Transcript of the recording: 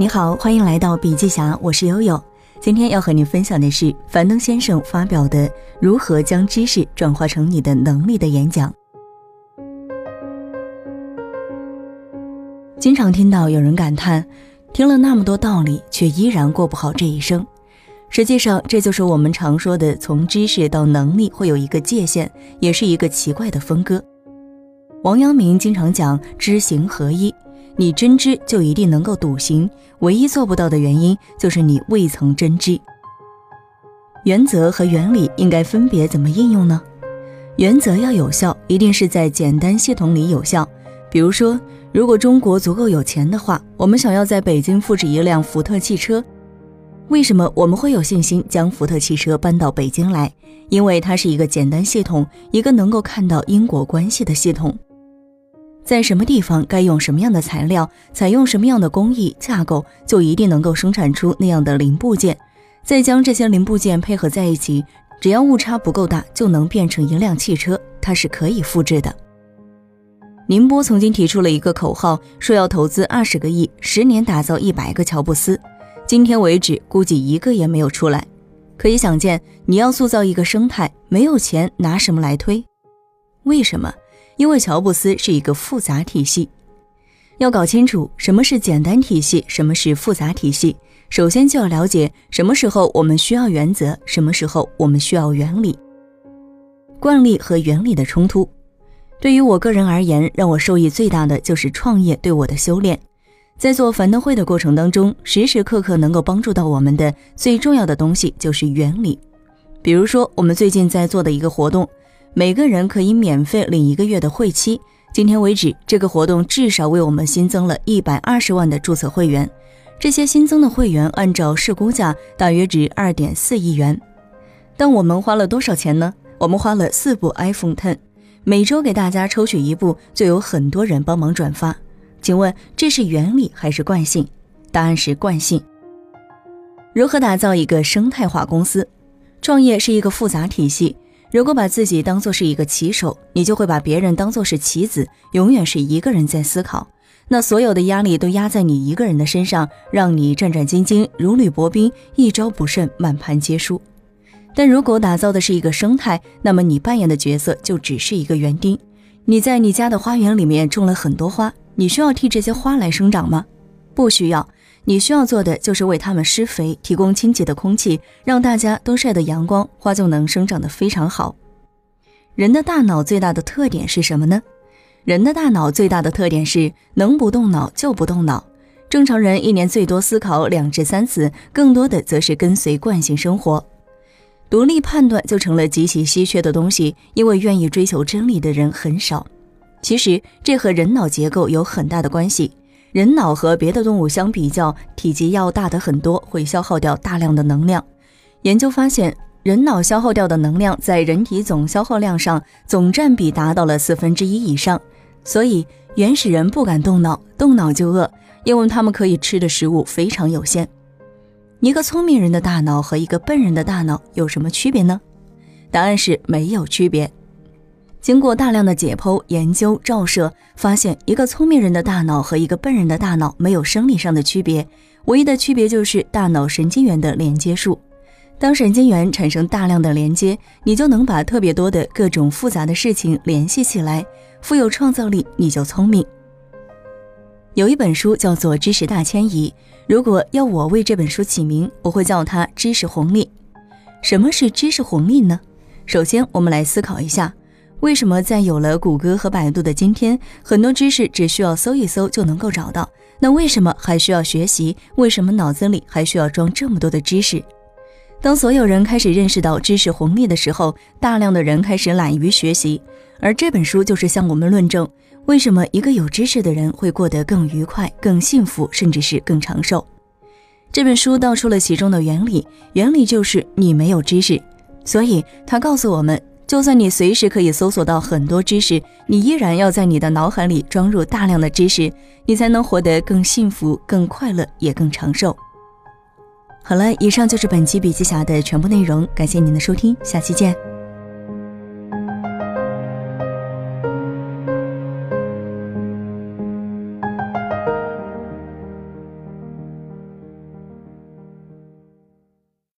你好，欢迎来到笔记侠，我是悠悠。今天要和你分享的是樊登先生发表的《如何将知识转化成你的能力》的演讲。经常听到有人感叹，听了那么多道理，却依然过不好这一生。实际上，这就是我们常说的从知识到能力会有一个界限，也是一个奇怪的分割。王阳明经常讲知行合一。你真知就一定能够笃行，唯一做不到的原因就是你未曾真知。原则和原理应该分别怎么应用呢？原则要有效，一定是在简单系统里有效。比如说，如果中国足够有钱的话，我们想要在北京复制一辆福特汽车，为什么我们会有信心将福特汽车搬到北京来？因为它是一个简单系统，一个能够看到因果关系的系统。在什么地方该用什么样的材料，采用什么样的工艺架构，就一定能够生产出那样的零部件。再将这些零部件配合在一起，只要误差不够大，就能变成一辆汽车。它是可以复制的。宁波曾经提出了一个口号，说要投资二十个亿，十年打造一百个乔布斯。今天为止，估计一个也没有出来。可以想见，你要塑造一个生态，没有钱拿什么来推？为什么？因为乔布斯是一个复杂体系，要搞清楚什么是简单体系，什么是复杂体系。首先就要了解什么时候我们需要原则，什么时候我们需要原理。惯例和原理的冲突，对于我个人而言，让我受益最大的就是创业对我的修炼。在做樊登会的过程当中，时时刻刻能够帮助到我们的最重要的东西就是原理。比如说，我们最近在做的一个活动。每个人可以免费领一个月的会期。今天为止，这个活动至少为我们新增了一百二十万的注册会员。这些新增的会员按照市估价大约值二点四亿元。但我们花了多少钱呢？我们花了四部 iPhone Ten，每周给大家抽取一部，就有很多人帮忙转发。请问这是原理还是惯性？答案是惯性。如何打造一个生态化公司？创业是一个复杂体系。如果把自己当做是一个棋手，你就会把别人当做是棋子，永远是一个人在思考，那所有的压力都压在你一个人的身上，让你战战兢兢，如履薄冰，一招不慎，满盘皆输。但如果打造的是一个生态，那么你扮演的角色就只是一个园丁。你在你家的花园里面种了很多花，你需要替这些花来生长吗？不需要。你需要做的就是为它们施肥，提供清洁的空气，让大家都晒得阳光，花就能生长得非常好。人的大脑最大的特点是什么呢？人的大脑最大的特点是能不动脑就不动脑。正常人一年最多思考两至三次，更多的则是跟随惯性生活。独立判断就成了极其稀缺的东西，因为愿意追求真理的人很少。其实这和人脑结构有很大的关系。人脑和别的动物相比较，体积要大的很多，会消耗掉大量的能量。研究发现，人脑消耗掉的能量在人体总消耗量上总占比达到了四分之一以上。所以，原始人不敢动脑，动脑就饿，因为他们可以吃的食物非常有限。一个聪明人的大脑和一个笨人的大脑有什么区别呢？答案是没有区别。经过大量的解剖、研究、照射，发现一个聪明人的大脑和一个笨人的大脑没有生理上的区别，唯一的区别就是大脑神经元的连接数。当神经元产生大量的连接，你就能把特别多的各种复杂的事情联系起来，富有创造力，你就聪明。有一本书叫做《知识大迁移》，如果要我为这本书起名，我会叫它《知识红利》。什么是知识红利呢？首先，我们来思考一下。为什么在有了谷歌和百度的今天，很多知识只需要搜一搜就能够找到？那为什么还需要学习？为什么脑子里还需要装这么多的知识？当所有人开始认识到知识红利的时候，大量的人开始懒于学习。而这本书就是向我们论证，为什么一个有知识的人会过得更愉快、更幸福，甚至是更长寿。这本书道出了其中的原理，原理就是你没有知识，所以它告诉我们。就算你随时可以搜索到很多知识，你依然要在你的脑海里装入大量的知识，你才能活得更幸福、更快乐，也更长寿。好了，以上就是本期笔记侠的全部内容，感谢您的收听，下期见。